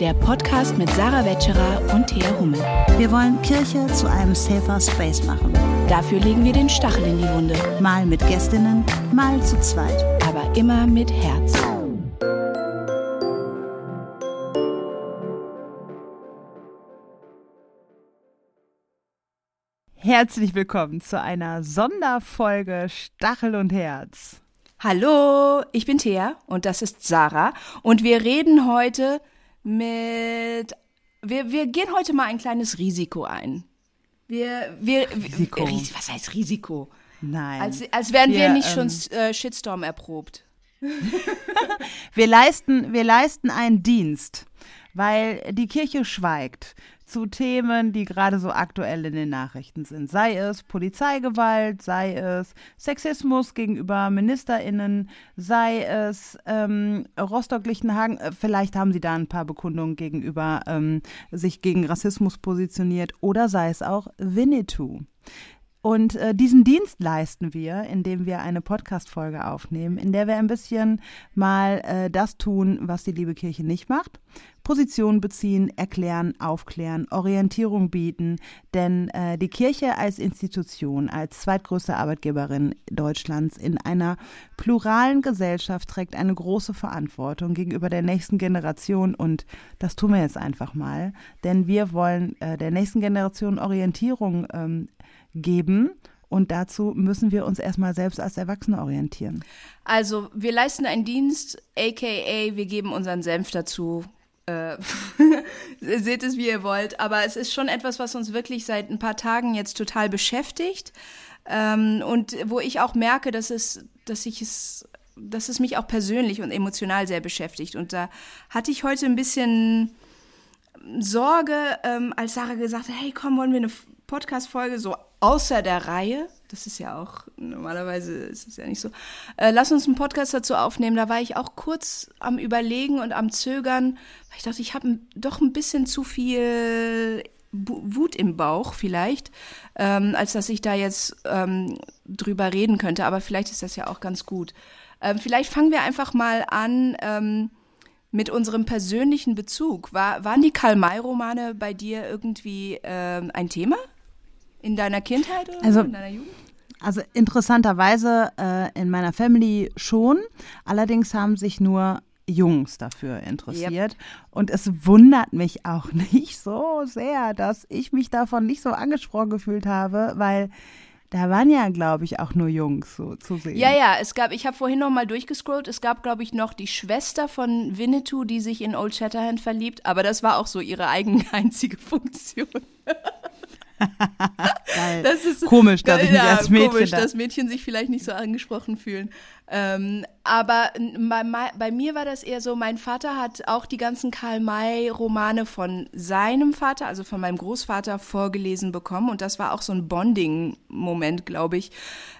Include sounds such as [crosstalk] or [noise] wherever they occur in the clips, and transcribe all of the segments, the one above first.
der Podcast mit Sarah Wetscherer und Thea Hummel. Wir wollen Kirche zu einem safer Space machen. Dafür legen wir den Stachel in die Wunde. Mal mit Gästinnen, mal zu zweit. Aber immer mit Herz. Herzlich willkommen zu einer Sonderfolge Stachel und Herz. Hallo, ich bin Thea und das ist Sarah und wir reden heute mit. Wir, wir gehen heute mal ein kleines Risiko ein. Wir, wir, Risiko. Wir, was heißt Risiko? Nein. Als, als wären wir, Wir, nicht ähm, schon äh, Shitstorm erprobt. [laughs] Wir leisten, wir leisten einen Dienst, weil die Kirche schweigt zu Themen, die gerade so aktuell in den Nachrichten sind. Sei es Polizeigewalt, sei es Sexismus gegenüber MinisterInnen, sei es ähm, Rostock-Lichtenhagen. Äh, Vielleicht haben sie da ein paar Bekundungen gegenüber ähm, sich gegen Rassismus positioniert oder sei es auch Winnetou. Und äh, diesen Dienst leisten wir, indem wir eine Podcast-Folge aufnehmen, in der wir ein bisschen mal äh, das tun, was die liebe Kirche nicht macht. Position beziehen, erklären, aufklären, Orientierung bieten. Denn äh, die Kirche als Institution, als zweitgrößte Arbeitgeberin Deutschlands in einer pluralen Gesellschaft trägt eine große Verantwortung gegenüber der nächsten Generation. Und das tun wir jetzt einfach mal. Denn wir wollen äh, der nächsten Generation Orientierung ähm, geben. Und dazu müssen wir uns erstmal selbst als Erwachsene orientieren. Also, wir leisten einen Dienst, aka wir geben unseren Senf dazu. Äh, [laughs] seht es, wie ihr wollt. Aber es ist schon etwas, was uns wirklich seit ein paar Tagen jetzt total beschäftigt. Ähm, und wo ich auch merke, dass es, dass ich es, dass es mich auch persönlich und emotional sehr beschäftigt. Und da hatte ich heute ein bisschen Sorge, ähm, als Sarah gesagt hat, hey, komm, wollen wir eine Podcast-Folge so außer der Reihe? Das ist ja auch, normalerweise ist es ja nicht so. Äh, lass uns einen Podcast dazu aufnehmen. Da war ich auch kurz am Überlegen und am Zögern, weil ich dachte, ich habe doch ein bisschen zu viel Wut im Bauch vielleicht, ähm, als dass ich da jetzt ähm, drüber reden könnte. Aber vielleicht ist das ja auch ganz gut. Ähm, vielleicht fangen wir einfach mal an ähm, mit unserem persönlichen Bezug. War, waren die Karl-May-Romane bei dir irgendwie ähm, ein Thema? In deiner Kindheit oder Also- in deiner Jugend? Also interessanterweise äh, in meiner Family schon. Allerdings haben sich nur Jungs dafür interessiert. Und es wundert mich auch [laughs] nicht so sehr, dass ich mich davon nicht so angesprochen gefühlt habe, weil da waren ja, glaube ich, auch nur Jungs so zu sehen. Ja, ja, es gab, ich habe vorhin noch mal durchgescrollt, es gab, glaube ich, noch die Schwester von Winnetou, die sich in Old Shatterhand verliebt, aber das war auch so ihre eigene [laughs] einzige Funktion. [laughs] Das ist Komisch, dass ich mich ja, als Mädchen komisch, da- dass Mädchen sich vielleicht nicht so angesprochen fühlen. Ähm, aber bei, bei mir war das eher so, mein Vater hat auch die ganzen Karl-May-Romane von seinem Vater, also von meinem Großvater, vorgelesen bekommen. Und das war auch so ein Bonding-Moment, glaube ich,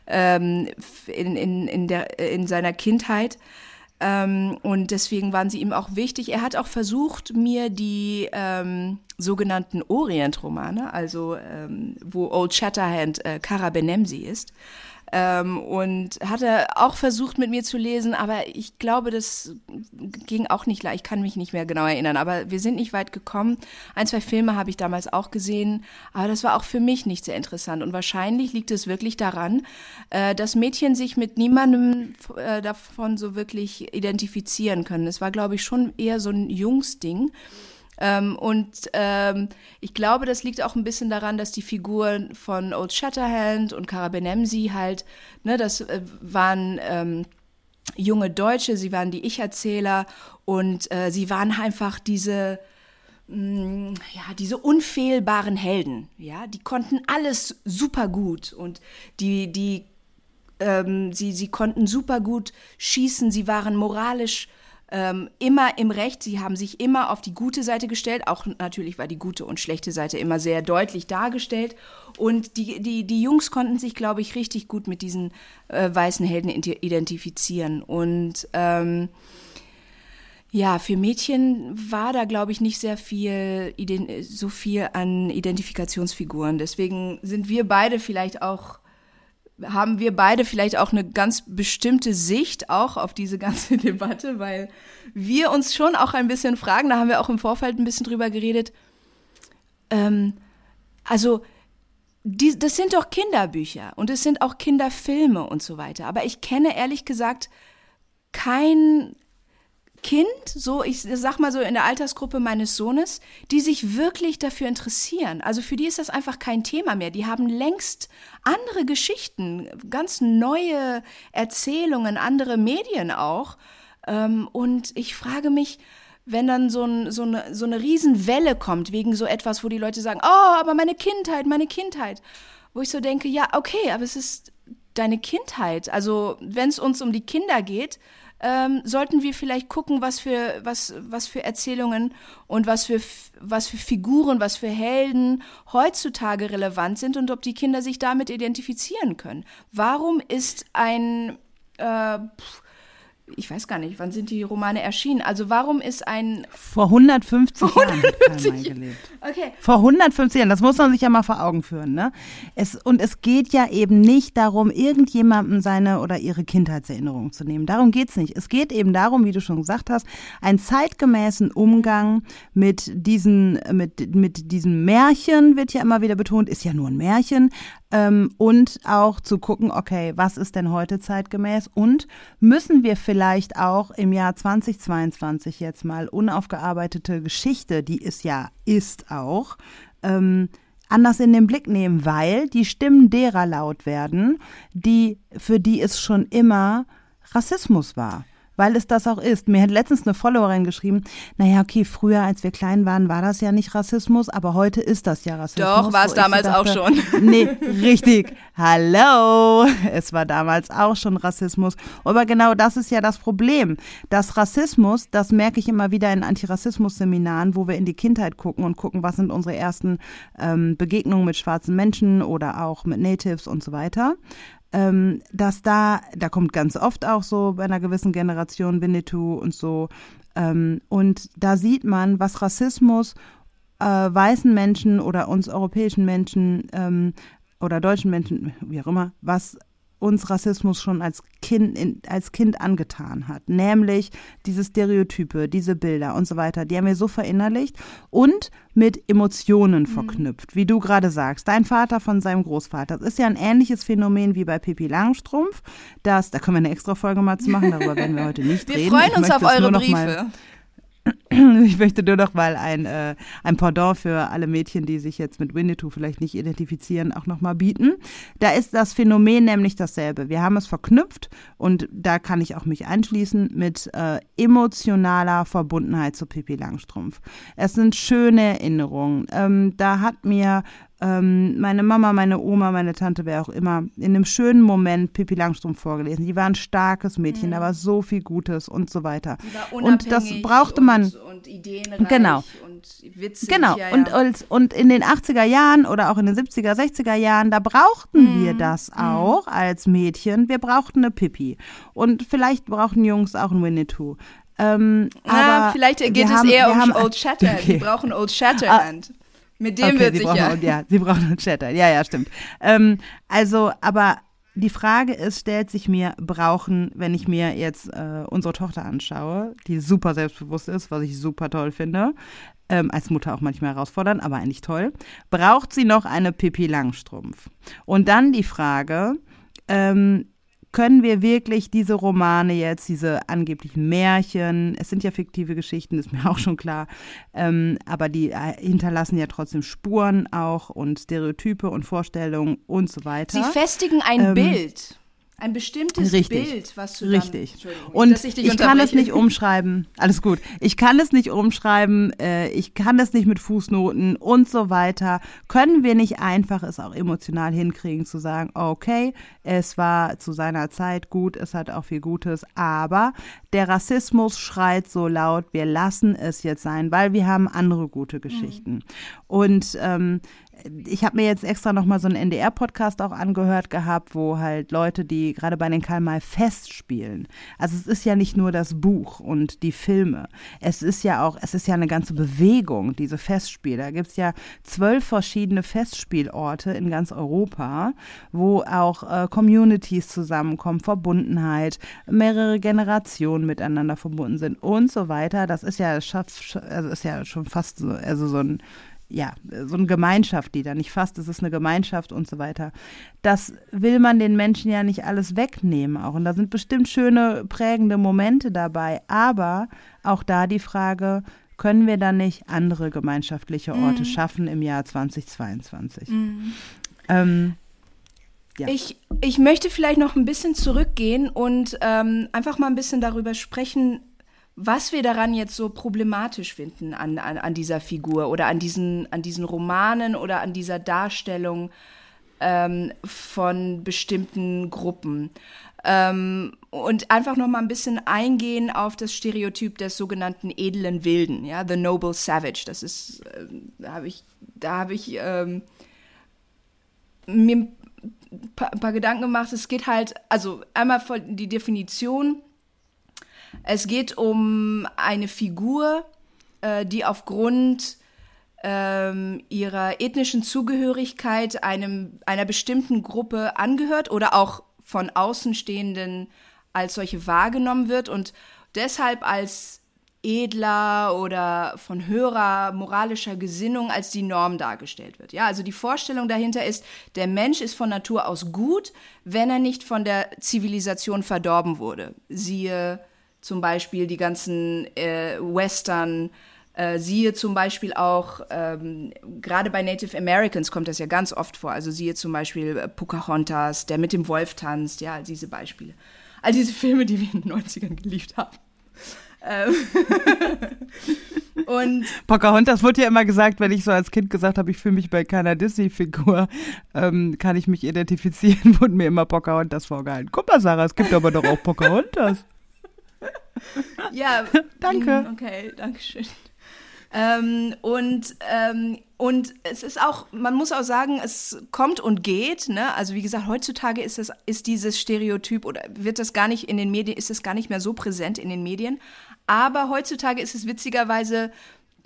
ähm, in, in, in, der, in seiner Kindheit. Ähm, und deswegen waren sie ihm auch wichtig. Er hat auch versucht, mir die ähm, sogenannten Orient-Romane, also ähm, wo Old Shatterhand äh, Kara Benemsi ist, ähm, und hatte auch versucht, mit mir zu lesen, aber ich glaube, das ging auch nicht leicht. Ich kann mich nicht mehr genau erinnern, aber wir sind nicht weit gekommen. Ein, zwei Filme habe ich damals auch gesehen, aber das war auch für mich nicht sehr interessant. Und wahrscheinlich liegt es wirklich daran, äh, dass Mädchen sich mit niemandem äh, davon so wirklich identifizieren können. Es war, glaube ich, schon eher so ein Jungsding. Ähm, und ähm, ich glaube, das liegt auch ein bisschen daran, dass die Figuren von Old Shatterhand und Cara Benemsi halt, ne, das äh, waren ähm, junge Deutsche, sie waren die Ich-Erzähler und äh, sie waren einfach diese, mh, ja, diese unfehlbaren Helden, ja, die konnten alles super gut und die, die, ähm, sie, sie konnten super gut schießen, sie waren moralisch ähm, immer im Recht. Sie haben sich immer auf die gute Seite gestellt. Auch natürlich war die gute und schlechte Seite immer sehr deutlich dargestellt. Und die, die, die Jungs konnten sich, glaube ich, richtig gut mit diesen äh, weißen Helden identifizieren. Und ähm, ja, für Mädchen war da, glaube ich, nicht sehr viel, so viel an Identifikationsfiguren. Deswegen sind wir beide vielleicht auch haben wir beide vielleicht auch eine ganz bestimmte Sicht auch auf diese ganze [laughs] Debatte, weil wir uns schon auch ein bisschen fragen, da haben wir auch im Vorfeld ein bisschen drüber geredet, ähm, also die, das sind doch Kinderbücher und es sind auch Kinderfilme und so weiter. Aber ich kenne ehrlich gesagt kein Kind, so ich sag mal so in der Altersgruppe meines Sohnes, die sich wirklich dafür interessieren. Also für die ist das einfach kein Thema mehr. Die haben längst andere Geschichten, ganz neue Erzählungen, andere Medien auch. Ähm, und ich frage mich, wenn dann so, ein, so, eine, so eine Riesenwelle kommt wegen so etwas, wo die Leute sagen, oh, aber meine Kindheit, meine Kindheit. Wo ich so denke, ja, okay, aber es ist deine Kindheit. Also wenn es uns um die Kinder geht, ähm, sollten wir vielleicht gucken, was für, was, was für Erzählungen und was für, was für Figuren, was für Helden heutzutage relevant sind und ob die Kinder sich damit identifizieren können. Warum ist ein, äh, pff, ich weiß gar nicht, wann sind die Romane erschienen? Also warum ist ein vor 150 Jahren hat Karl May gelebt. Okay. Vor 150 Jahren, das muss man sich ja mal vor Augen führen, ne? Es, und es geht ja eben nicht darum, irgendjemandem seine oder ihre Kindheitserinnerungen zu nehmen. Darum geht's nicht. Es geht eben darum, wie du schon gesagt hast, einen zeitgemäßen Umgang mit diesen, mit, mit diesem Märchen, wird ja immer wieder betont, ist ja nur ein Märchen, ähm, und auch zu gucken, okay, was ist denn heute zeitgemäß? Und müssen wir vielleicht auch im Jahr 2022 jetzt mal unaufgearbeitete Geschichte, die es ja ist auch, ähm, anders in den Blick nehmen, weil die Stimmen derer laut werden, die für die es schon immer Rassismus war weil es das auch ist. Mir hat letztens eine Followerin geschrieben, naja, okay, früher, als wir klein waren, war das ja nicht Rassismus, aber heute ist das ja Rassismus. Doch, war es damals dachte, auch schon. [laughs] Nee, richtig. Hallo. Es war damals auch schon Rassismus. Aber genau das ist ja das Problem. Das Rassismus, das merke ich immer wieder in Antirassismus-Seminaren, wo wir in die Kindheit gucken und gucken, was sind unsere ersten ähm, Begegnungen mit schwarzen Menschen oder auch mit Natives und so weiter ähm, dass da, da kommt ganz oft auch so bei einer gewissen Generation Winnetou und so. Ähm, und da sieht man, was Rassismus äh, weißen Menschen oder uns europäischen Menschen ähm, oder deutschen Menschen, wie auch immer, was uns Rassismus schon als Kind, in, als Kind angetan hat. Nämlich diese Stereotype, diese Bilder und so weiter, die haben wir so verinnerlicht und mit Emotionen mhm. verknüpft, wie du gerade sagst. Dein Vater von seinem Großvater. Das ist ja ein ähnliches Phänomen wie bei Pippi Langstrumpf. Das, da können wir eine extra Folge mal zu machen, darüber werden wir heute nicht wir reden. Wir freuen uns auf eure Briefe. Ich möchte nur noch mal ein, äh, ein Pendant für alle Mädchen, die sich jetzt mit Winnetou vielleicht nicht identifizieren, auch noch mal bieten. Da ist das Phänomen nämlich dasselbe. Wir haben es verknüpft und da kann ich auch mich einschließen mit äh, emotionaler Verbundenheit zu Pippi Langstrumpf. Es sind schöne Erinnerungen. Ähm, da hat mir ähm, meine Mama, meine Oma, meine Tante, wer auch immer, in einem schönen Moment Pippi Langstrumpf vorgelesen. Die war ein starkes Mädchen, mhm. da war so viel Gutes und so weiter. und das brauchte man. Und, und ideenreich genau. und witzig. Genau. Ja, ja. Und, und, und in den 80er Jahren oder auch in den 70er, 60er Jahren, da brauchten mhm. wir das mhm. auch als Mädchen. Wir brauchten eine Pippi. Und vielleicht brauchten Jungs auch ein Winnetou. Ähm, ja, aber vielleicht geht es haben, eher um haben, Old Shatterhand. [laughs] Okay. Die brauchen Old Shatterhand. Ah, mit dem okay, wird sie sicher. Brauchen, ja, sie brauchen einen Chatter. Ja, ja, stimmt. Ähm, also, aber die Frage ist, stellt sich mir, brauchen, wenn ich mir jetzt äh, unsere Tochter anschaue, die super selbstbewusst ist, was ich super toll finde, ähm, als Mutter auch manchmal herausfordernd, aber eigentlich toll, braucht sie noch eine Pippi Langstrumpf? Und dann die Frage, ähm, können wir wirklich diese Romane jetzt, diese angeblichen Märchen, es sind ja fiktive Geschichten, ist mir [laughs] auch schon klar, ähm, aber die äh, hinterlassen ja trotzdem Spuren auch und Stereotype und Vorstellungen und so weiter. Sie festigen ein ähm, Bild. Ein bestimmtes richtig, Bild, was du Richtig. Dann, und ich, ich kann es nicht umschreiben. Alles gut. Ich kann es nicht umschreiben. Äh, ich kann es nicht mit Fußnoten und so weiter. Können wir nicht einfach es auch emotional hinkriegen, zu sagen, okay, es war zu seiner Zeit gut, es hat auch viel Gutes, aber der Rassismus schreit so laut, wir lassen es jetzt sein, weil wir haben andere gute Geschichten. Mhm. Und ähm, ich habe mir jetzt extra nochmal so einen NDR-Podcast auch angehört gehabt, wo halt Leute, die gerade bei den Karl May festspielen. Also es ist ja nicht nur das Buch und die Filme. Es ist ja auch, es ist ja eine ganze Bewegung, diese Festspiele. Da gibt es ja zwölf verschiedene Festspielorte in ganz Europa, wo auch äh, Communities zusammenkommen, Verbundenheit, mehrere Generationen miteinander verbunden sind und so weiter. Das ist ja, also ist ja schon fast so, also so ein ja, so eine Gemeinschaft, die da nicht fast, es ist eine Gemeinschaft und so weiter. Das will man den Menschen ja nicht alles wegnehmen auch. Und da sind bestimmt schöne, prägende Momente dabei. Aber auch da die Frage, können wir dann nicht andere gemeinschaftliche Orte mhm. schaffen im Jahr 2022? Mhm. Ähm, ja. Ich, ich möchte vielleicht noch ein bisschen zurückgehen und ähm, einfach mal ein bisschen darüber sprechen, was wir daran jetzt so problematisch finden an, an, an dieser Figur oder an diesen, an diesen Romanen oder an dieser Darstellung ähm, von bestimmten Gruppen. Ähm, und einfach noch mal ein bisschen eingehen auf das Stereotyp des sogenannten edlen Wilden, ja, the noble savage. Das ist, äh, da habe ich, da habe ich ähm, mir ein paar, ein paar Gedanken gemacht. Es geht halt, also einmal die Definition es geht um eine Figur, äh, die aufgrund ähm, ihrer ethnischen Zugehörigkeit einem, einer bestimmten Gruppe angehört oder auch von Außenstehenden als solche wahrgenommen wird und deshalb als edler oder von höherer moralischer Gesinnung als die Norm dargestellt wird. Ja, also die Vorstellung dahinter ist, der Mensch ist von Natur aus gut, wenn er nicht von der Zivilisation verdorben wurde. Siehe zum Beispiel die ganzen äh, Western, äh, siehe zum Beispiel auch, ähm, gerade bei Native Americans kommt das ja ganz oft vor, also siehe zum Beispiel äh, Pocahontas, der mit dem Wolf tanzt, ja, diese Beispiele. All diese [laughs] Filme, die wir in den 90ern geliebt haben. Ähm. [laughs] und Pocahontas wurde ja immer gesagt, wenn ich so als Kind gesagt habe, ich fühle mich bei keiner Disney-Figur, ähm, kann ich mich identifizieren, [laughs] wurde mir immer Pocahontas vorgehalten. Guck mal, Sarah, es gibt aber doch auch Pocahontas ja, [laughs] danke. Mm, okay, danke schön. Ähm, und, ähm, und es ist auch, man muss auch sagen, es kommt und geht. Ne? Also wie gesagt, heutzutage ist, es, ist dieses Stereotyp oder wird das gar nicht in den Medien, ist es gar nicht mehr so präsent in den Medien. Aber heutzutage ist es witzigerweise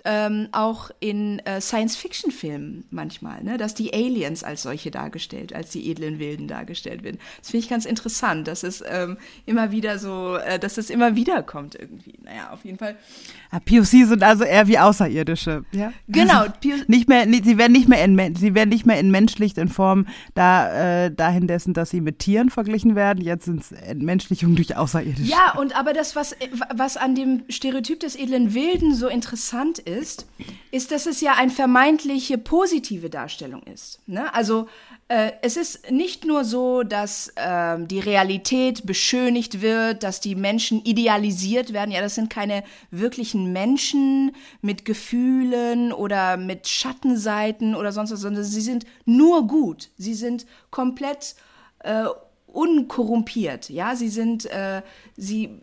ähm, auch in äh, Science-Fiction-Filmen manchmal, ne? dass die Aliens als solche dargestellt, als die edlen Wilden dargestellt werden. Das finde ich ganz interessant, dass es ähm, immer wieder so, äh, dass es immer wieder kommt irgendwie. Naja, auf jeden Fall. Ja, POC sind also eher wie Außerirdische, ja? Genau. Also nicht mehr, sie werden nicht mehr in, sie werden nicht mehr in Menschlicht in Form da, äh, dahin dessen, dass sie mit Tieren verglichen werden. Jetzt sind es Entmenschlichung durch Außerirdische. Ja, und aber das, was, was an dem Stereotyp des edlen Wilden so interessant ist, ist, ist, dass es ja eine vermeintliche positive Darstellung ist. Ne? Also äh, es ist nicht nur so, dass äh, die Realität beschönigt wird, dass die Menschen idealisiert werden. Ja, das sind keine wirklichen Menschen mit Gefühlen oder mit Schattenseiten oder sonst was, sondern sie sind nur gut. Sie sind komplett äh, unkorrumpiert. Ja, sie sind, äh, sie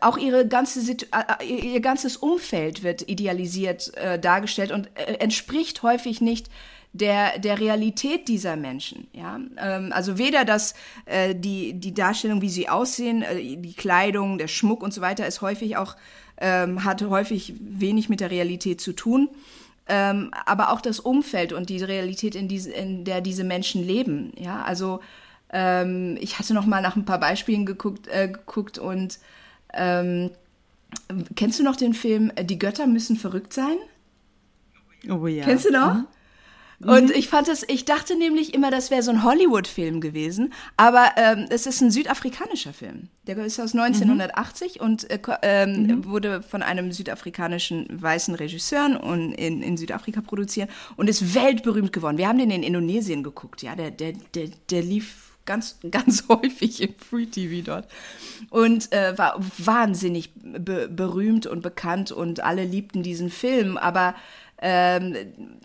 auch ihre ganze Situ äh, äh, ihr ganzes Umfeld wird idealisiert äh, dargestellt und äh, entspricht häufig nicht der, der Realität dieser Menschen. Ja? Ähm, also weder das, äh, die, die Darstellung, wie sie aussehen, äh, die Kleidung, der Schmuck und so weiter, ist häufig auch, ähm, hat häufig wenig mit der Realität zu tun. Ähm, aber auch das Umfeld und die Realität, in, diese, in der diese Menschen leben. Ja, also ähm, ich hatte noch mal nach ein paar Beispielen geguckt, äh, geguckt und ähm, kennst du noch den Film äh, Die Götter müssen verrückt sein? Oh ja. Kennst du noch? Mhm. Und mhm. ich fand es, ich dachte nämlich immer, das wäre so ein Hollywood-Film gewesen, aber ähm, es ist ein südafrikanischer Film. Der ist aus 1980 mhm. und äh, ähm, mhm. wurde von einem südafrikanischen weißen Regisseur und in, in Südafrika produziert und ist weltberühmt geworden. Wir haben den in Indonesien geguckt, ja, der, der, der, der lief ganz, [laughs] ganz häufig im Free TV dort. Und äh, war wahnsinnig be berühmt und bekannt und alle liebten diesen Film. Aber ähm,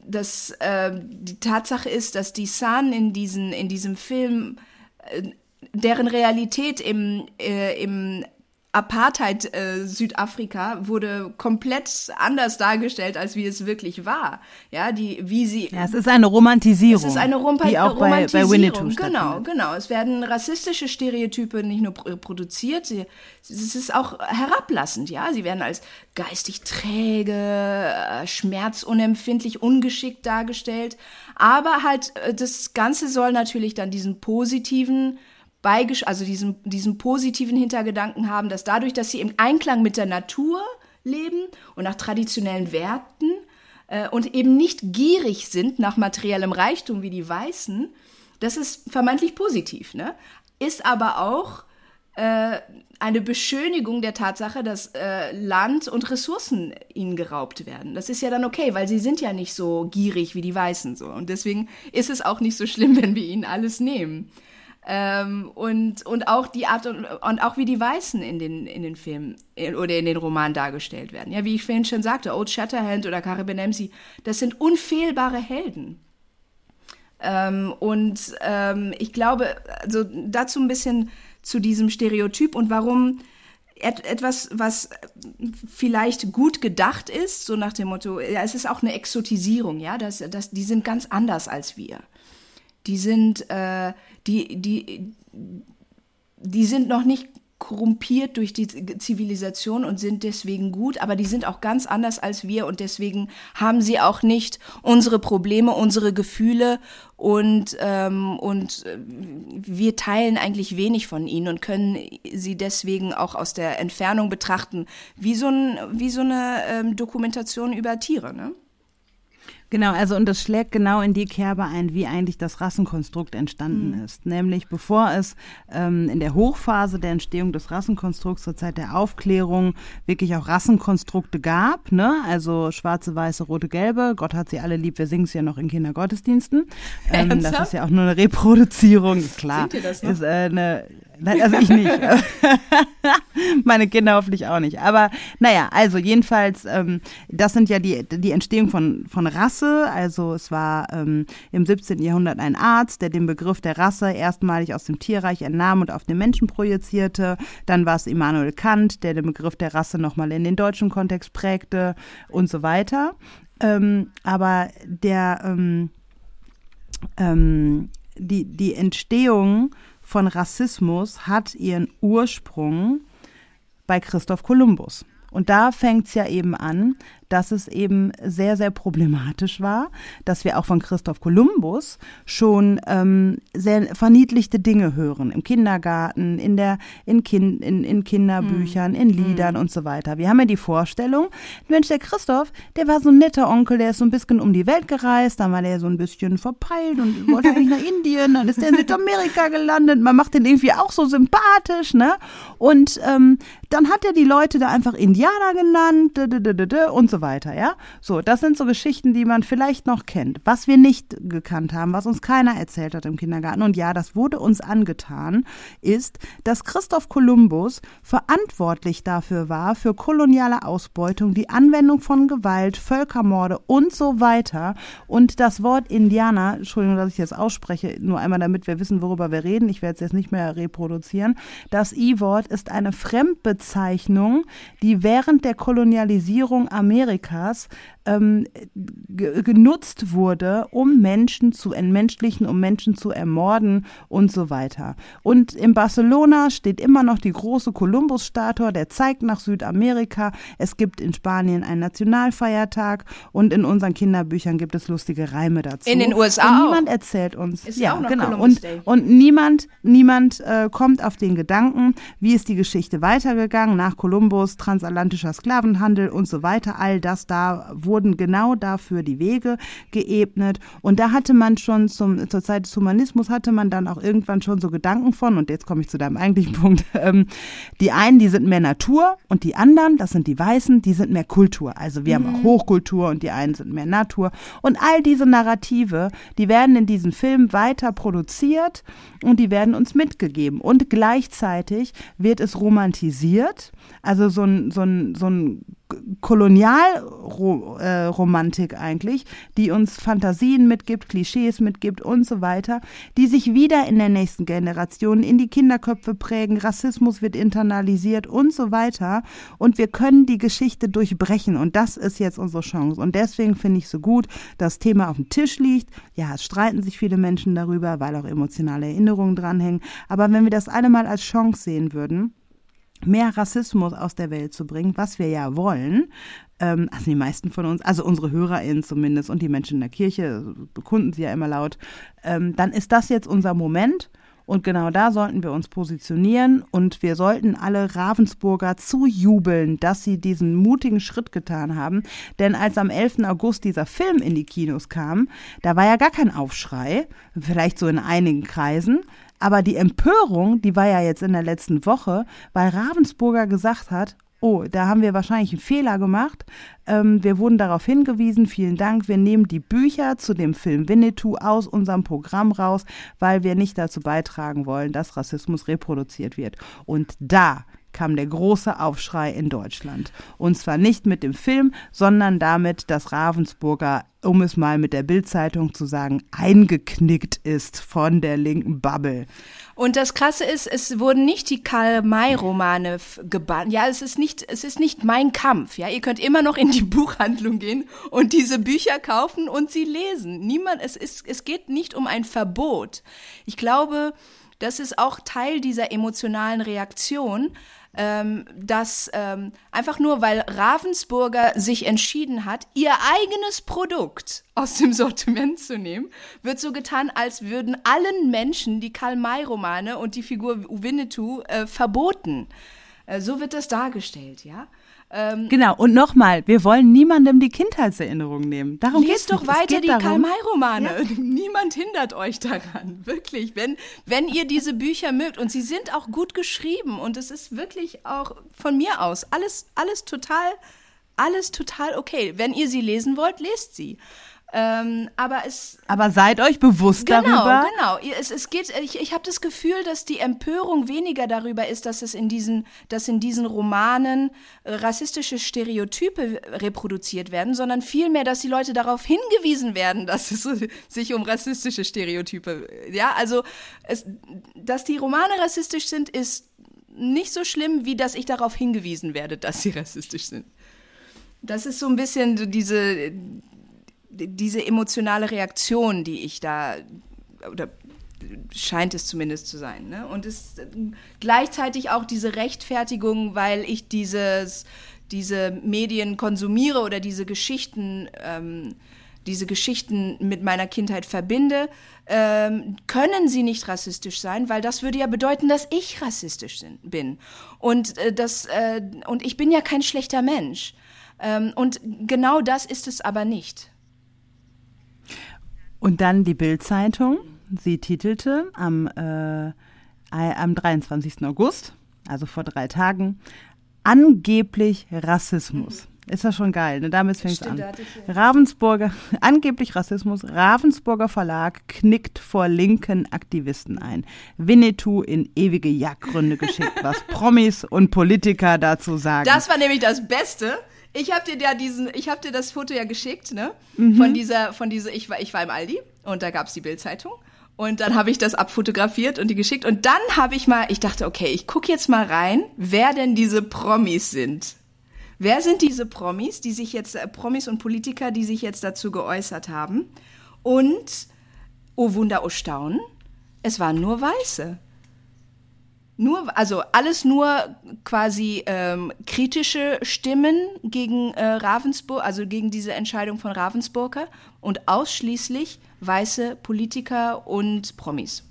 das, äh, die Tatsache ist, dass die San in, diesen, in diesem Film, äh, deren Realität im, äh, im Apartheid äh, Südafrika wurde komplett anders dargestellt, als wie es wirklich war. Ja, die, wie sie. Ja, es ist eine Romantisierung. Es ist eine Rompa die auch Romantisierung. Bei, bei Winnetou genau, genau. Es werden rassistische Stereotype nicht nur produziert, sie, es ist auch herablassend. Ja, sie werden als geistig träge, äh, schmerzunempfindlich, ungeschickt dargestellt. Aber halt, äh, das Ganze soll natürlich dann diesen positiven beigesch also diesen, diesen positiven Hintergedanken haben, dass dadurch, dass sie im Einklang mit der Natur leben und nach traditionellen Werten äh, und eben nicht gierig sind nach materiellem Reichtum wie die Weißen, das ist vermeintlich positiv, ne? Ist aber auch äh, eine Beschönigung der Tatsache, dass äh, Land und Ressourcen ihnen geraubt werden. Das ist ja dann okay, weil sie sind ja nicht so gierig wie die Weißen so. Und deswegen ist es auch nicht so schlimm, [laughs] wenn wir ihnen alles nehmen. Ähm, und, und auch die Art und, und auch wie die Weißen in den, in den Filmen äh, oder in den Romanen dargestellt werden. Ja, wie ich vorhin schon sagte, Old Shatterhand oder Caribbean MC, das sind unfehlbare Helden. Ähm, und ähm, ich glaube, also dazu ein bisschen zu diesem Stereotyp und warum et etwas, was vielleicht gut gedacht ist, so nach dem Motto, ja, es ist auch eine Exotisierung, ja, das, das, die sind ganz anders als wir. Die sind, äh, die, die, die sind noch nicht korrumpiert durch die Zivilisation und sind deswegen gut, aber die sind auch ganz anders als wir und deswegen haben sie auch nicht unsere Probleme, unsere Gefühle und, ähm, und wir teilen eigentlich wenig von ihnen und können sie deswegen auch aus der Entfernung betrachten, wie so, ein, wie so eine ähm, Dokumentation über Tiere. Ne? Genau, also und das schlägt genau in die Kerbe ein, wie eigentlich das Rassenkonstrukt entstanden mhm. ist. Nämlich bevor es ähm, in der Hochphase der Entstehung des Rassenkonstrukts zur Zeit der Aufklärung wirklich auch Rassenkonstrukte gab, ne? Also schwarze, weiße, rote, gelbe. Gott hat sie alle lieb, wir singen es ja noch in Kindergottesdiensten. Ähm, das ist ja auch nur eine Reproduzierung, ist klar. Singt ihr das noch? Ist äh, eine Nein, also ich nicht. [laughs] Meine Kinder hoffentlich auch nicht. Aber naja, also jedenfalls, ähm, das sind ja die, die Entstehung von, von Rasse. Also es war ähm, im 17. Jahrhundert ein Arzt, der den Begriff der Rasse erstmalig aus dem Tierreich entnahm und auf den Menschen projizierte. Dann war es Immanuel Kant, der den Begriff der Rasse nochmal in den deutschen Kontext prägte und so weiter. Ähm, aber der, ähm, ähm, die, die Entstehung von Rassismus hat ihren Ursprung bei Christoph Kolumbus. Und da fängt es ja eben an, dass es eben sehr, sehr problematisch war, dass wir auch von Christoph Kolumbus schon ähm, sehr verniedlichte Dinge hören. Im Kindergarten, in, der, in, kind, in, in Kinderbüchern, in hm. Liedern und so weiter. Wir haben ja die Vorstellung, Mensch, der Christoph, der war so ein netter Onkel, der ist so ein bisschen um die Welt gereist, dann war der so ein bisschen verpeilt und wollte eigentlich nach Indien, dann ist der in Südamerika gelandet, man macht den irgendwie auch so sympathisch, ne? Und ähm, dann hat er die Leute da einfach Indianer genannt und so weiter, ja? So, das sind so Geschichten, die man vielleicht noch kennt. Was wir nicht gekannt haben, was uns keiner erzählt hat im Kindergarten, und ja, das wurde uns angetan, ist, dass Christoph Kolumbus verantwortlich dafür war, für koloniale Ausbeutung, die Anwendung von Gewalt, Völkermorde und so weiter. Und das Wort Indianer, Entschuldigung, dass ich jetzt ausspreche, nur einmal damit wir wissen, worüber wir reden, ich werde es jetzt nicht mehr reproduzieren. Das I-Wort ist eine Fremdbezeichnung, die während der Kolonialisierung Amerikas Amerikas ähm, genutzt wurde, um Menschen zu entmenschlichen, um Menschen zu ermorden und so weiter. Und in Barcelona steht immer noch die große Kolumbus-Statue, der zeigt nach Südamerika. Es gibt in Spanien einen Nationalfeiertag und in unseren Kinderbüchern gibt es lustige Reime dazu. In den USA und niemand auch. erzählt uns. Ist ja, genau. und, und niemand, niemand äh, kommt auf den Gedanken, wie ist die Geschichte weitergegangen nach Kolumbus, transatlantischer Sklavenhandel und so weiter. All das da, wo wurden genau dafür die Wege geebnet. Und da hatte man schon zum, zur Zeit des Humanismus hatte man dann auch irgendwann schon so Gedanken von, und jetzt komme ich zu deinem eigentlichen [laughs] Punkt, ähm, die einen, die sind mehr Natur und die anderen, das sind die Weißen, die sind mehr Kultur. Also wir mhm. haben auch Hochkultur und die einen sind mehr Natur. Und all diese Narrative, die werden in diesen Filmen weiter produziert und die werden uns mitgegeben. Und gleichzeitig wird es romantisiert. Also so ein, so ein, so ein Kolonialromantik eigentlich, die uns Fantasien mitgibt, Klischees mitgibt und so weiter, die sich wieder in der nächsten Generation in die Kinderköpfe prägen. Rassismus wird internalisiert und so weiter. Und wir können die Geschichte durchbrechen. Und das ist jetzt unsere Chance. Und deswegen finde ich so gut, dass das Thema auf dem Tisch liegt. Ja, es streiten sich viele Menschen darüber, weil auch emotionale Erinnerungen dranhängen. Aber wenn wir das alle mal als Chance sehen würden, mehr Rassismus aus der Welt zu bringen, was wir ja wollen, ähm, also die meisten von uns, also unsere HörerInnen zumindest und die Menschen in der Kirche, bekunden sie ja immer laut, ähm, dann ist das jetzt unser Moment. Und genau da sollten wir uns positionieren und wir sollten alle Ravensburger zujubeln, dass sie diesen mutigen Schritt getan haben. Denn als am 11. August dieser Film in die Kinos kam, da war ja gar kein Aufschrei, vielleicht so in einigen Kreisen, aber die Empörung, die war ja jetzt in der letzten Woche, weil Ravensburger gesagt hat, oh, da haben wir wahrscheinlich einen Fehler gemacht. Ähm, wir wurden darauf hingewiesen, vielen Dank. Wir nehmen die Bücher zu dem Film Winnetou aus unserem Programm raus, weil wir nicht dazu beitragen wollen, dass Rassismus reproduziert wird. Und da kam der große Aufschrei in Deutschland. Und zwar nicht mit dem Film, sondern damit, dass Ravensburger, um es mal mit der Bildzeitung zu sagen, eingeknickt ist von der linken Bubble. Und das Krasse ist, es wurden nicht die Karl-May-Romane gebannt. Ja, es ist nicht, es ist nicht mein Kampf. Ja, ihr könnt immer noch in die [laughs] Buchhandlung gehen und diese Bücher kaufen und sie lesen. Niemand, es ist, es geht nicht um ein Verbot. Ich glaube, das ist auch Teil dieser emotionalen Reaktion, ähm, dass ähm, einfach nur weil Ravensburger sich entschieden hat, ihr eigenes Produkt aus dem [laughs] Sortiment zu nehmen, wird so getan, als würden allen Menschen die Karl-May-Romane und die Figur Winnetou äh, verboten. Äh, so wird das dargestellt, ja. Ähm, genau, und nochmal, wir wollen niemandem die Kindheitserinnerung nehmen. Darum Lest doch weiter die Karl-May-Romane. Ja. [laughs] Niemand hindert euch daran. [laughs] Wirklich. Wenn, wenn ihr diese Bücher mögt und sie sind auch gut geschrieben und es ist wirklich auch von mir aus alles, alles total, alles total okay. Wenn ihr sie lesen wollt, lest sie. Ähm, aber es. Aber seid euch bewusst genau, darüber. Genau, genau. Es, es geht. Ich, ich habe das Gefühl, dass die Empörung weniger darüber ist, dass es in diesen, dass in diesen Romanen rassistische Stereotype reproduziert werden, sondern vielmehr, dass die Leute darauf hingewiesen werden, dass es [laughs] sich um rassistische Stereotype. Ja, also es, dass die Romane rassistisch sind, ist nicht so schlimm, wie dass ich darauf hingewiesen werde, dass sie [laughs] rassistisch sind. Das ist so ein bisschen diese diese emotionale Reaktion, die ich da, oder scheint es zumindest zu sein. Ne? Und es gleichzeitig auch diese Rechtfertigung, weil ich dieses, diese Medien konsumiere oder diese Geschichten, ähm, diese Geschichten mit meiner Kindheit verbinde, ähm, können sie nicht rassistisch sein, weil das würde ja bedeuten, dass ich rassistisch bin. Und, äh, das, äh, und ich bin ja kein schlechter Mensch. Ähm, und genau das ist es aber nicht. Und dann die Bild-Zeitung. Sie titelte am, äh, am 23. August, also vor drei Tagen, angeblich Rassismus. Mhm. Ist das schon geil, ne? Damit fängt es an. Ravensburger, [laughs] angeblich Rassismus, Ravensburger Verlag knickt vor linken Aktivisten ein. Winnetou in ewige Jagdgründe geschickt, was [laughs] Promis und Politiker dazu sagen. Das war nämlich das Beste. Ich habe dir ja diesen, ich habe dir das Foto ja geschickt, ne? Mhm. Von dieser, von dieser, ich war, ich war im Aldi und da gab's die Bildzeitung. Und dann habe ich das abfotografiert und die geschickt. Und dann habe ich mal, ich dachte, okay, ich gucke jetzt mal rein, wer denn diese Promis sind. Wer sind diese Promis, die sich jetzt, äh, Promis und Politiker, die sich jetzt dazu geäußert haben? Und, oh Wunder, oh Staunen, es waren nur Weiße. Nur, also alles nur quasi ähm, kritische Stimmen gegen äh, Ravensburg, also gegen diese Entscheidung von Ravensburger und ausschließlich weiße Politiker und Promis.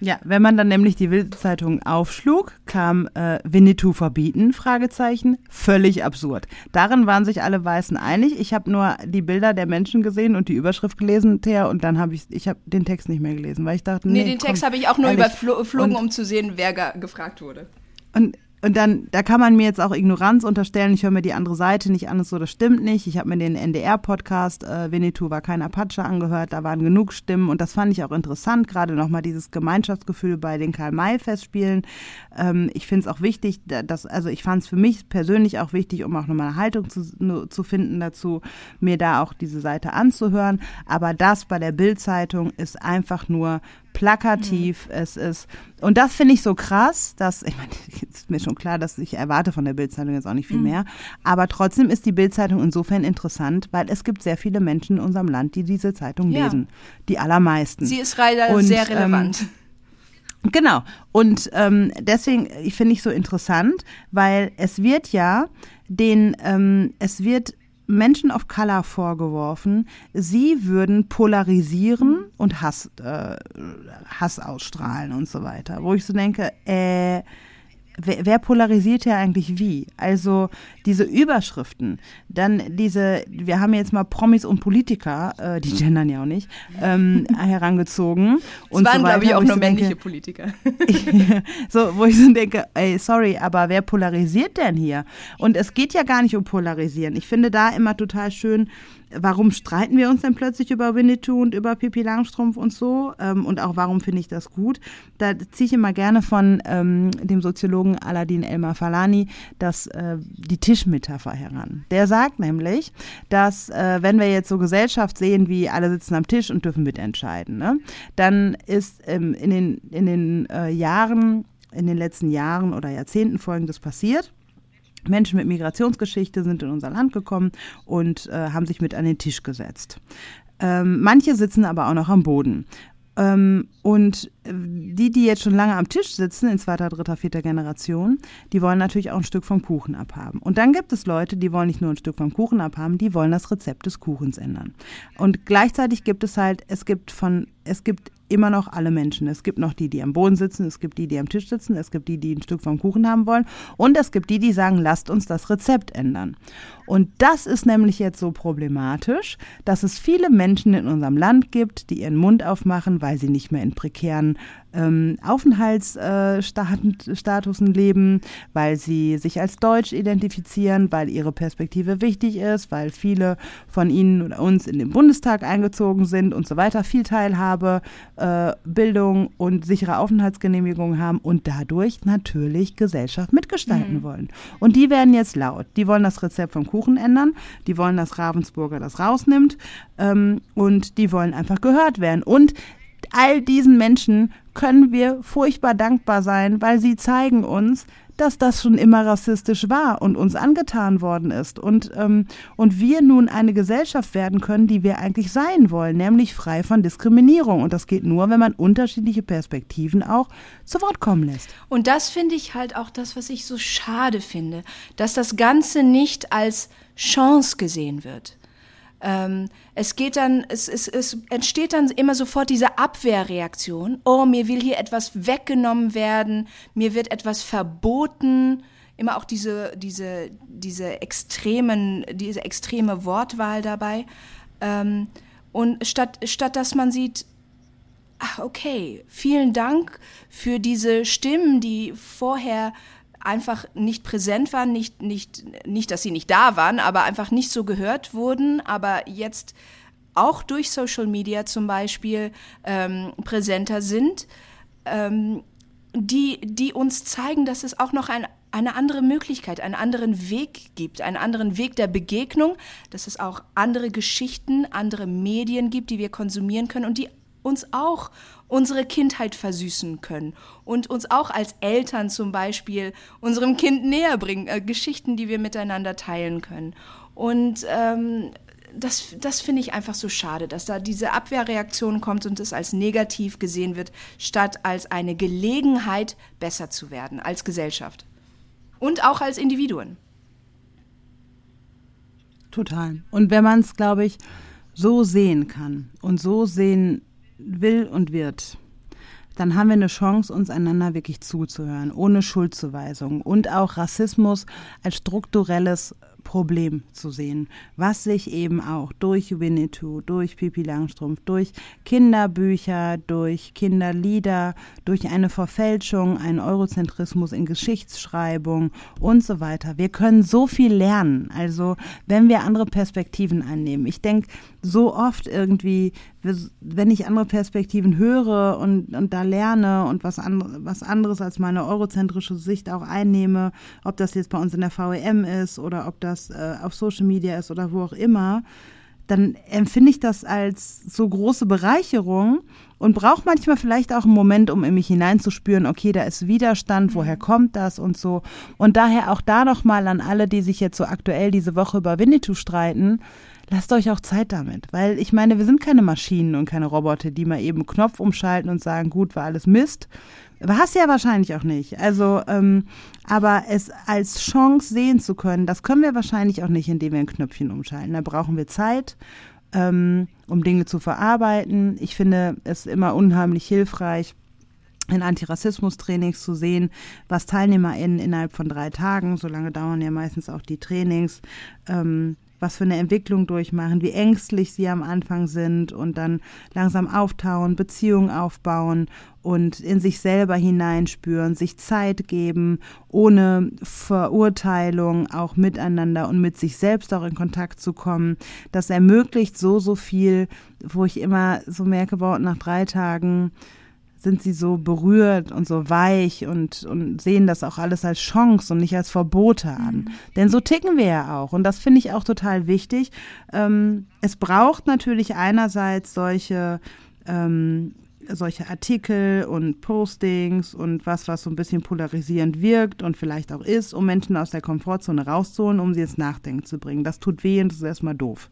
Ja, wenn man dann nämlich die Bildzeitung aufschlug, kam äh, Winnetou verbieten, Fragezeichen, völlig absurd. Darin waren sich alle Weißen einig. Ich habe nur die Bilder der Menschen gesehen und die Überschrift gelesen, Thea, und dann habe ich, ich habe den Text nicht mehr gelesen, weil ich dachte, nee, nee den komm, Text habe ich auch nur überflogen, um zu sehen, wer gefragt wurde. Und und dann, da kann man mir jetzt auch Ignoranz unterstellen. Ich höre mir die andere Seite nicht an, so, das stimmt nicht. Ich habe mir den NDR-Podcast, äh, Winnetou war kein Apache, angehört. Da waren genug Stimmen und das fand ich auch interessant. Gerade nochmal dieses Gemeinschaftsgefühl bei den Karl-May-Festspielen. Ähm, ich finde es auch wichtig, dass, also ich fand es für mich persönlich auch wichtig, um auch nochmal eine Haltung zu, zu finden dazu, mir da auch diese Seite anzuhören. Aber das bei der Bild-Zeitung ist einfach nur plakativ. Mhm. Es ist, und das finde ich so krass, dass, ich meine, [laughs] ist mir schon klar, dass ich erwarte von der Bildzeitung jetzt auch nicht viel mhm. mehr. Aber trotzdem ist die Bildzeitung insofern interessant, weil es gibt sehr viele Menschen in unserem Land, die diese Zeitung ja. lesen. Die allermeisten. Sie ist leider und, sehr ähm, relevant. Ähm, Genau. Und ähm, deswegen ich finde ich so interessant, weil es wird ja den, ähm, es wird Menschen of Color vorgeworfen, sie würden polarisieren und Hass, äh, Hass ausstrahlen und so weiter. Wo ich so denke, äh, wer, wer polarisiert ja eigentlich wie? Also diese Überschriften, dann diese, wir haben jetzt mal Promis und Politiker, äh, die gendern ja auch nicht, ähm, [laughs] herangezogen. Es waren, so glaube ich, auch nur so männliche denke, Politiker. [laughs] so, wo ich so denke, ey, sorry, aber wer polarisiert denn hier? Und es geht ja gar nicht um Polarisieren. Ich finde da immer total schön, warum streiten wir uns denn plötzlich über Winnetou und über Pippi Langstrumpf und so? Ähm, und auch warum finde ich das gut? Da ziehe ich immer gerne von ähm, dem Soziologen Aladin Elmar Falani das, äh, die Tischmetapher heran. Der sagt nämlich, dass äh, wenn wir jetzt so Gesellschaft sehen, wie alle sitzen am Tisch und dürfen mitentscheiden, ne, dann ist ähm, in den, in den äh, Jahren, in den letzten Jahren oder Jahrzehnten folgendes passiert. Menschen mit Migrationsgeschichte sind in unser Land gekommen und äh, haben sich mit an den Tisch gesetzt. Ähm, manche sitzen aber auch noch am Boden. Ähm, und die, die jetzt schon lange am Tisch sitzen, in zweiter, dritter, vierter Generation, die wollen natürlich auch ein Stück vom Kuchen abhaben. Und dann gibt es Leute, die wollen nicht nur ein Stück vom Kuchen abhaben, die wollen das Rezept des Kuchens ändern. Und gleichzeitig gibt es halt, es gibt von, es gibt immer noch alle Menschen. Es gibt noch die, die am Boden sitzen, es gibt die, die am Tisch sitzen, es gibt die, die ein Stück vom Kuchen haben wollen und es gibt die, die sagen, lasst uns das Rezept ändern. Und das ist nämlich jetzt so problematisch, dass es viele Menschen in unserem Land gibt, die ihren Mund aufmachen, weil sie nicht mehr in prekären ähm, Aufenthaltsstatusen leben, weil sie sich als Deutsch identifizieren, weil ihre Perspektive wichtig ist, weil viele von ihnen oder uns in den Bundestag eingezogen sind und so weiter, viel Teilhabe, äh, Bildung und sichere Aufenthaltsgenehmigung haben und dadurch natürlich Gesellschaft mitgestalten mhm. wollen. Und die werden jetzt laut. Die wollen das Rezept vom Kuchen ändern, die wollen, dass Ravensburger das rausnimmt ähm, und die wollen einfach gehört werden. Und all diesen Menschen können wir furchtbar dankbar sein, weil sie zeigen uns, dass das schon immer rassistisch war und uns angetan worden ist und, ähm, und wir nun eine Gesellschaft werden können, die wir eigentlich sein wollen, nämlich frei von Diskriminierung. Und das geht nur, wenn man unterschiedliche Perspektiven auch zu Wort kommen lässt. Und das finde ich halt auch das, was ich so schade finde, dass das Ganze nicht als Chance gesehen wird. Ähm, es geht dann, es, es, es entsteht dann immer sofort diese Abwehrreaktion. Oh, mir will hier etwas weggenommen werden, mir wird etwas verboten. Immer auch diese, diese, diese extremen, diese extreme Wortwahl dabei. Ähm, und statt, statt dass man sieht, ach okay, vielen Dank für diese Stimmen, die vorher einfach nicht präsent waren, nicht, nicht, nicht, dass sie nicht da waren, aber einfach nicht so gehört wurden, aber jetzt auch durch Social Media zum Beispiel ähm, präsenter sind, ähm, die, die uns zeigen, dass es auch noch ein, eine andere Möglichkeit, einen anderen Weg gibt, einen anderen Weg der Begegnung, dass es auch andere Geschichten, andere Medien gibt, die wir konsumieren können und die uns auch unsere Kindheit versüßen können und uns auch als Eltern zum Beispiel unserem Kind näher bringen, äh, Geschichten, die wir miteinander teilen können. Und ähm, das, das finde ich einfach so schade, dass da diese Abwehrreaktion kommt und es als negativ gesehen wird, statt als eine Gelegenheit, besser zu werden als Gesellschaft. Und auch als Individuen. Total. Und wenn man es, glaube ich, so sehen kann und so sehen will und wird, dann haben wir eine Chance, uns einander wirklich zuzuhören, ohne Schuldzuweisung und auch Rassismus als strukturelles Problem zu sehen, was sich eben auch durch Winnetou, durch Pipi Langstrumpf, durch Kinderbücher, durch Kinderlieder, durch eine Verfälschung, einen Eurozentrismus in Geschichtsschreibung und so weiter. Wir können so viel lernen, also wenn wir andere Perspektiven einnehmen. Ich denke so oft irgendwie, wenn ich andere Perspektiven höre und, und da lerne und was, andre, was anderes als meine eurozentrische Sicht auch einnehme, ob das jetzt bei uns in der VEM ist oder ob das äh, auf Social Media ist oder wo auch immer, dann empfinde ich das als so große Bereicherung und brauche manchmal vielleicht auch einen Moment, um in mich hineinzuspüren, okay, da ist Widerstand, woher mhm. kommt das und so. Und daher auch da nochmal an alle, die sich jetzt so aktuell diese Woche über Winnetou streiten, lasst euch auch Zeit damit. Weil ich meine, wir sind keine Maschinen und keine Roboter, die mal eben Knopf umschalten und sagen, gut, war alles Mist. Hast du ja wahrscheinlich auch nicht. Also, ähm, aber es als Chance sehen zu können, das können wir wahrscheinlich auch nicht, indem wir ein Knöpfchen umschalten. Da brauchen wir Zeit, ähm, um Dinge zu verarbeiten. Ich finde es immer unheimlich hilfreich, in Antirassismus-Trainings zu sehen, was TeilnehmerInnen innerhalb von drei Tagen, so lange dauern ja meistens auch die Trainings, ähm, was für eine Entwicklung durchmachen, wie ängstlich sie am Anfang sind und dann langsam auftauen, Beziehungen aufbauen und in sich selber hineinspüren, sich Zeit geben, ohne Verurteilung auch miteinander und mit sich selbst auch in Kontakt zu kommen. Das ermöglicht so, so viel, wo ich immer so merke, nach drei Tagen, sind sie so berührt und so weich und, und sehen das auch alles als Chance und nicht als Verbote an. Mhm. Denn so ticken wir ja auch. Und das finde ich auch total wichtig. Ähm, es braucht natürlich einerseits solche ähm, solche Artikel und Postings und was, was so ein bisschen polarisierend wirkt und vielleicht auch ist, um Menschen aus der Komfortzone rauszuholen, um sie ins Nachdenken zu bringen. Das tut weh und das ist erstmal doof.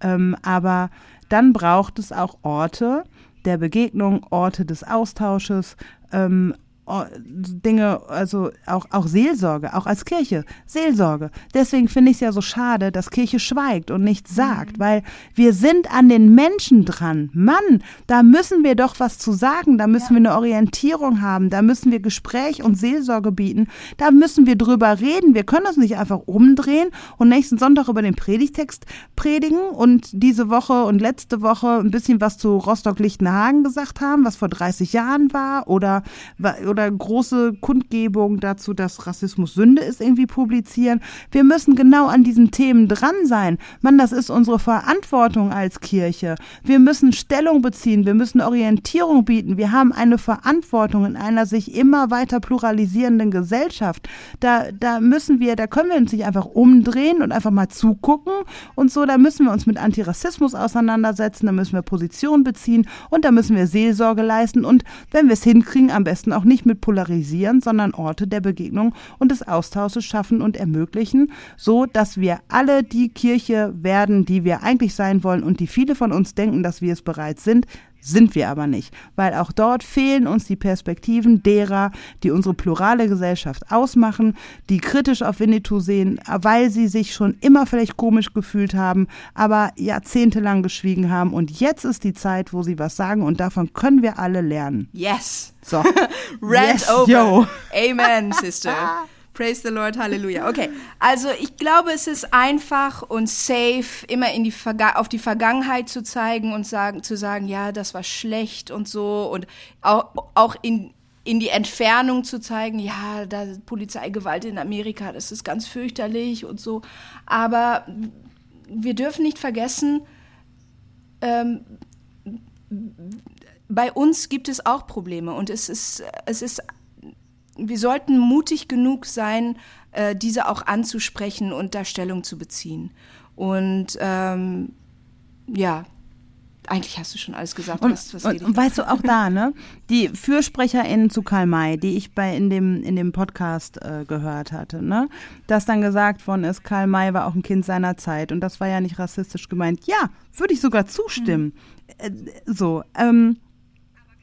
Ähm, aber dann braucht es auch Orte, der Begegnung, Orte des Austausches, ähm, Dinge, also auch, auch Seelsorge, auch als Kirche, Seelsorge. Deswegen finde ich es ja so schade, dass Kirche schweigt und nichts sagt, mhm. weil wir sind an den Menschen dran. Mann, da müssen wir doch was zu sagen, da müssen ja. wir eine Orientierung haben, da müssen wir Gespräch und Seelsorge bieten, da müssen wir drüber reden. Wir können uns nicht einfach umdrehen und nächsten Sonntag über den Predigtext predigen und diese Woche und letzte Woche ein bisschen was zu Rostock-Lichtenhagen gesagt haben, was vor 30 Jahren war oder, oder oder große Kundgebung dazu, dass Rassismus Sünde ist, irgendwie publizieren. Wir müssen genau an diesen Themen dran sein. Mann, das ist unsere Verantwortung als Kirche. Wir müssen Stellung beziehen, wir müssen Orientierung bieten. Wir haben eine Verantwortung in einer sich immer weiter pluralisierenden Gesellschaft. Da, da müssen wir, da können wir uns nicht einfach umdrehen und einfach mal zugucken und so. Da müssen wir uns mit Antirassismus auseinandersetzen, da müssen wir Position beziehen und da müssen wir Seelsorge leisten und wenn wir es hinkriegen, am besten auch nicht mit polarisieren, sondern Orte der Begegnung und des Austausches schaffen und ermöglichen, so dass wir alle die Kirche werden, die wir eigentlich sein wollen und die viele von uns denken, dass wir es bereits sind, sind wir aber nicht, weil auch dort fehlen uns die Perspektiven derer, die unsere plurale Gesellschaft ausmachen, die kritisch auf Winnetou sehen, weil sie sich schon immer vielleicht komisch gefühlt haben, aber jahrzehntelang geschwiegen haben und jetzt ist die Zeit, wo sie was sagen und davon können wir alle lernen. Yes. So. [laughs] Rant yes, over. Yo. Amen, Sister. [laughs] Praise the Lord, Halleluja. Okay, also ich glaube, es ist einfach und safe, immer in die auf die Vergangenheit zu zeigen und sagen, zu sagen, ja, das war schlecht und so und auch, auch in, in die Entfernung zu zeigen, ja, da Polizeigewalt in Amerika, das ist ganz fürchterlich und so. Aber wir dürfen nicht vergessen, ähm, bei uns gibt es auch Probleme und es ist, es ist wir sollten mutig genug sein, äh, diese auch anzusprechen und da Stellung zu beziehen. Und ähm, ja, eigentlich hast du schon alles gesagt. Und, was, was und, und weißt du, auch da, ne? Die FürsprecherInnen zu Karl May, die ich bei in dem, in dem Podcast äh, gehört hatte, ne? Dass dann gesagt worden ist, Karl May war auch ein Kind seiner Zeit und das war ja nicht rassistisch gemeint. Ja, würde ich sogar zustimmen. Mhm. Äh, so, ähm,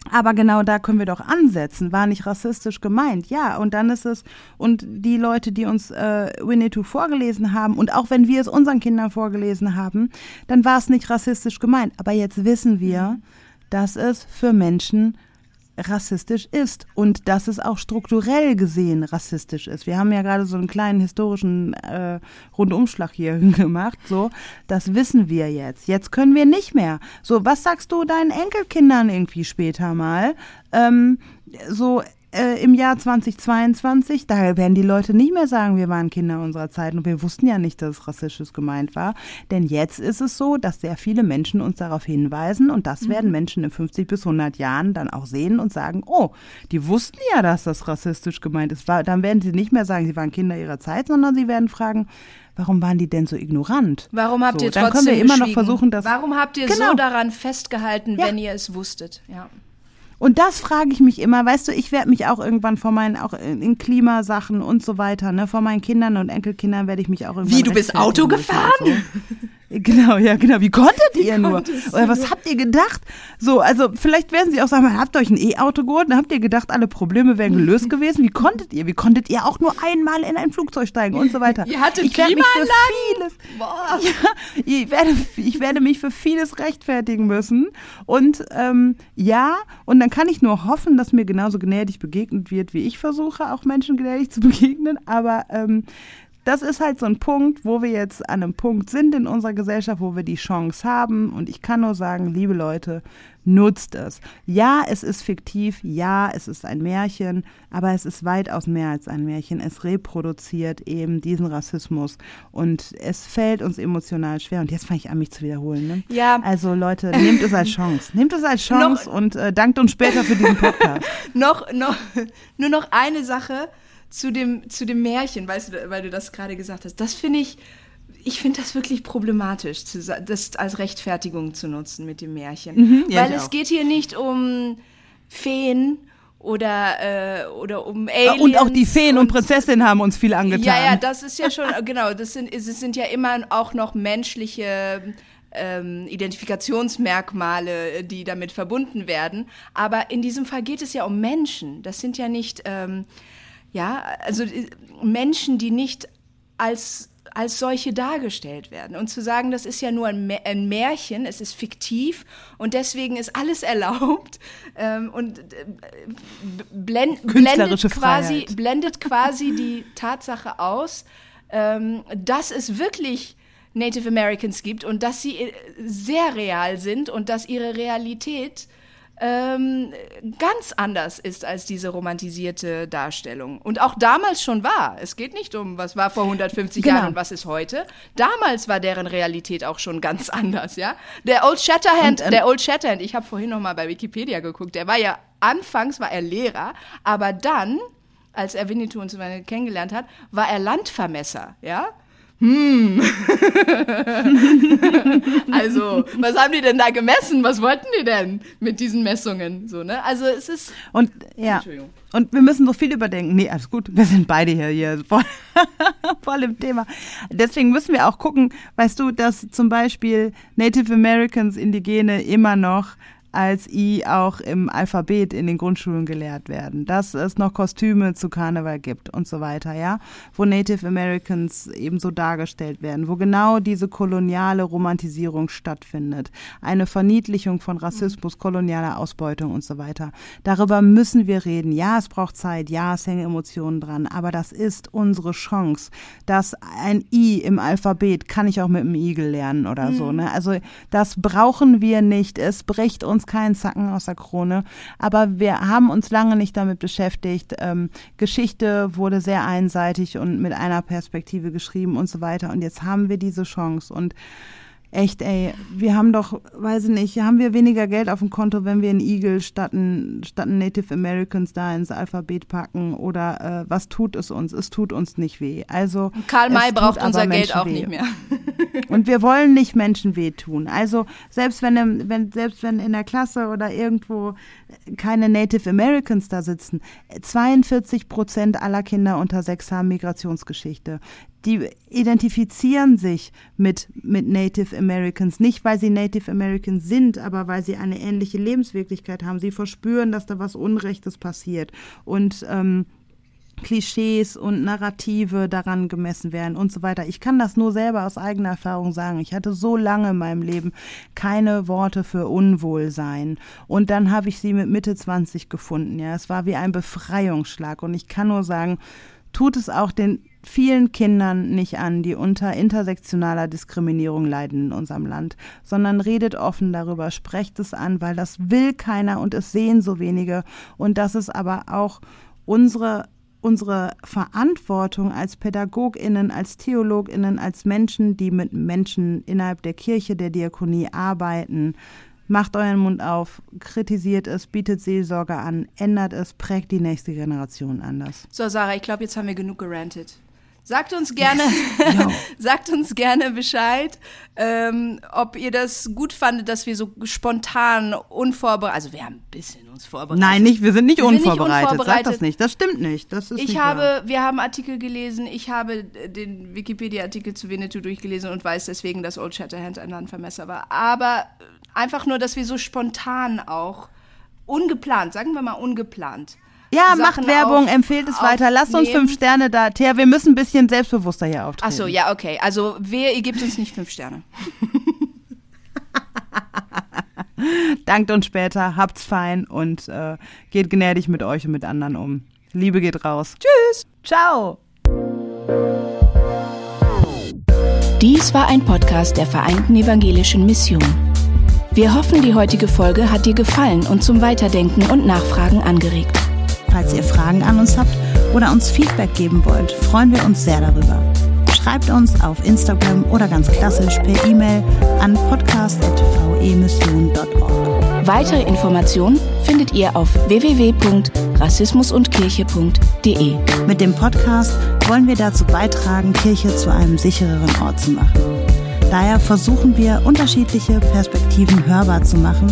aber genau da können wir doch ansetzen. War nicht rassistisch gemeint. Ja, und dann ist es, und die Leute, die uns äh, Winnetou vorgelesen haben, und auch wenn wir es unseren Kindern vorgelesen haben, dann war es nicht rassistisch gemeint. Aber jetzt wissen wir, dass es für Menschen rassistisch ist und dass es auch strukturell gesehen rassistisch ist. Wir haben ja gerade so einen kleinen historischen äh, Rundumschlag hier [laughs] gemacht. So, das wissen wir jetzt. Jetzt können wir nicht mehr. So, was sagst du deinen Enkelkindern irgendwie später mal? Ähm, so äh, im Jahr 2022, da werden die Leute nicht mehr sagen, wir waren Kinder unserer Zeit und wir wussten ja nicht, dass es rassistisch gemeint war. Denn jetzt ist es so, dass sehr viele Menschen uns darauf hinweisen und das mhm. werden Menschen in 50 bis 100 Jahren dann auch sehen und sagen, oh, die wussten ja, dass das rassistisch gemeint ist. Dann werden sie nicht mehr sagen, sie waren Kinder ihrer Zeit, sondern sie werden fragen, warum waren die denn so ignorant? Warum habt so, ihr trotzdem dann können wir immer noch versuchen, das Warum habt ihr genau. so daran festgehalten, ja. wenn ihr es wusstet? Ja. Und das frage ich mich immer, weißt du, ich werde mich auch irgendwann vor meinen, auch in Klimasachen und so weiter, ne, vor meinen Kindern und Enkelkindern werde ich mich auch irgendwann. Wie, du bist Auto gefahren? So. [laughs] Genau, ja, genau. Wie konntet Wie ihr nur? Oder was habt ihr gedacht? So, also vielleicht werden sie auch sagen, habt ihr euch ein E-Auto geholt, dann habt ihr gedacht, alle Probleme wären gelöst [laughs] gewesen. Wie konntet ihr? Wie konntet ihr auch nur einmal in ein Flugzeug steigen und so weiter? Ihr hattet ich werde mich für vieles, [laughs] ja, ich werde, ich werde mich für vieles rechtfertigen müssen. Und ähm, ja, und dann kann ich nur hoffen, dass mir genauso gnädig begegnet wird, wie ich versuche, auch Menschen gnädig zu begegnen. Aber ähm, das ist halt so ein Punkt, wo wir jetzt an einem Punkt sind in unserer Gesellschaft, wo wir die Chance haben. Und ich kann nur sagen, liebe Leute, nutzt es. Ja, es ist fiktiv, ja, es ist ein Märchen, aber es ist weitaus mehr als ein Märchen. Es reproduziert eben diesen Rassismus und es fällt uns emotional schwer. Und jetzt fange ich an, mich zu wiederholen. Ne? Ja. Also Leute, nehmt es als Chance. [laughs] Nehmt es als Chance noch, und äh, dankt uns später für diesen Podcast. [laughs] noch, noch, nur noch eine Sache zu dem, zu dem Märchen, weißt du, weil du das gerade gesagt hast. Das finde ich, ich finde das wirklich problematisch, das als Rechtfertigung zu nutzen mit dem Märchen. Mhm, ja, weil es auch. geht hier nicht um Feen oder, äh, oder um Aliens. Und auch die Feen und, und Prinzessinnen haben uns viel angetan. Ja, ja, das ist ja schon, [laughs] genau, das sind, es sind ja immer auch noch menschliche ähm, Identifikationsmerkmale, die damit verbunden werden. Aber in diesem Fall geht es ja um Menschen. Das sind ja nicht ähm, ja, also äh, Menschen, die nicht als als solche dargestellt werden. Und zu sagen, das ist ja nur ein, Märchen, es ist fiktiv und deswegen ist alles [laughs] erlaubt ähm, und äh, blend, blendet, quasi, blendet quasi die Tatsache aus, ähm, dass es wirklich Native Americans gibt und dass sie äh, sehr real sind und dass ihre Realität ähm, ganz anders ist als diese romantisierte Darstellung. Und auch damals schon war. Es geht nicht um, was war vor 150 genau. Jahren und was ist heute. Damals war deren Realität auch schon ganz [laughs] anders, ja. Der Old Shatterhand, und, ähm, der Old Shatterhand, ich habe vorhin noch mal bei Wikipedia geguckt, der war ja, anfangs war er Lehrer, aber dann als er Winnetou und so weiter kennengelernt hat, war er Landvermesser, ja? Hm. [laughs] also, was haben die denn da gemessen? Was wollten die denn mit diesen Messungen? So, ne? Also, es ist. Und, ja. Und wir müssen so viel überdenken. Nee, alles gut. Wir sind beide hier, hier voll, [laughs] voll im Thema. Deswegen müssen wir auch gucken, weißt du, dass zum Beispiel Native Americans, Indigene immer noch als I auch im Alphabet in den Grundschulen gelehrt werden, dass es noch Kostüme zu Karneval gibt und so weiter, ja, wo Native Americans ebenso dargestellt werden, wo genau diese koloniale Romantisierung stattfindet, eine Verniedlichung von Rassismus, kolonialer Ausbeutung und so weiter. Darüber müssen wir reden. Ja, es braucht Zeit, ja, es hängen Emotionen dran, aber das ist unsere Chance, dass ein I im Alphabet kann ich auch mit einem Igel lernen oder mhm. so, ne? Also das brauchen wir nicht. Es bricht uns uns keinen Zacken aus der Krone. Aber wir haben uns lange nicht damit beschäftigt. Ähm, Geschichte wurde sehr einseitig und mit einer Perspektive geschrieben und so weiter. Und jetzt haben wir diese Chance. Und echt, ey, wir haben doch, weiß ich nicht, haben wir weniger Geld auf dem Konto, wenn wir einen Eagle statt einen, statt einen Native Americans da ins Alphabet packen oder äh, was tut es uns? Es tut uns nicht weh. Also Karl May braucht unser Geld auch weh. nicht mehr. [laughs] Und wir wollen nicht Menschen wehtun. Also selbst wenn, wenn, selbst wenn in der Klasse oder irgendwo keine Native Americans da sitzen, 42 Prozent aller Kinder unter sechs haben Migrationsgeschichte die identifizieren sich mit, mit Native Americans, nicht weil sie Native Americans sind, aber weil sie eine ähnliche Lebenswirklichkeit haben. Sie verspüren, dass da was Unrechtes passiert. Und ähm, Klischees und Narrative daran gemessen werden und so weiter. Ich kann das nur selber aus eigener Erfahrung sagen. Ich hatte so lange in meinem Leben keine Worte für Unwohlsein. Und dann habe ich sie mit Mitte 20 gefunden. Ja, es war wie ein Befreiungsschlag. Und ich kann nur sagen, tut es auch den vielen Kindern nicht an, die unter intersektionaler Diskriminierung leiden in unserem Land, sondern redet offen darüber, sprecht es an, weil das will keiner und es sehen so wenige. Und das ist aber auch unsere unsere Verantwortung als Pädagoginnen, als Theologinnen, als Menschen, die mit Menschen innerhalb der Kirche, der Diakonie arbeiten, Macht euren Mund auf, kritisiert es, bietet Seelsorge an, ändert es, prägt die nächste Generation anders. So, Sarah, ich glaube, jetzt haben wir genug gerantet. Sagt uns gerne, yes. [laughs] sagt uns gerne Bescheid, ähm, ob ihr das gut fandet, dass wir so spontan unvorbereitet, also wir haben ein bisschen uns vorbereitet. Nein, nicht, wir sind nicht, wir unvorbereitet. Sind nicht unvorbereitet. Sag das nicht, das stimmt nicht. Das ist ich nicht habe, wahr. wir haben Artikel gelesen, ich habe den Wikipedia-Artikel zu Winnetou durchgelesen und weiß deswegen, dass Old Shatterhand ein Landvermesser war. Aber einfach nur, dass wir so spontan auch, ungeplant, sagen wir mal ungeplant, ja, Sachen macht Werbung, auf, empfehlt es weiter. Lasst uns fünf Sterne da. Thea, wir müssen ein bisschen selbstbewusster hier auftreten. Ach so, ja, okay. Also, wer, ihr gebt uns nicht fünf Sterne. [laughs] Dankt uns später, habt's fein und äh, geht gnädig mit euch und mit anderen um. Liebe geht raus. Tschüss. Ciao. Dies war ein Podcast der Vereinten Evangelischen Mission. Wir hoffen, die heutige Folge hat dir gefallen und zum Weiterdenken und Nachfragen angeregt. Falls ihr Fragen an uns habt oder uns Feedback geben wollt, freuen wir uns sehr darüber. Schreibt uns auf Instagram oder ganz klassisch per E-Mail an podcast.vemission.org. Weitere Informationen findet ihr auf www.rassismusundkirche.de. Mit dem Podcast wollen wir dazu beitragen, Kirche zu einem sichereren Ort zu machen. Daher versuchen wir, unterschiedliche Perspektiven hörbar zu machen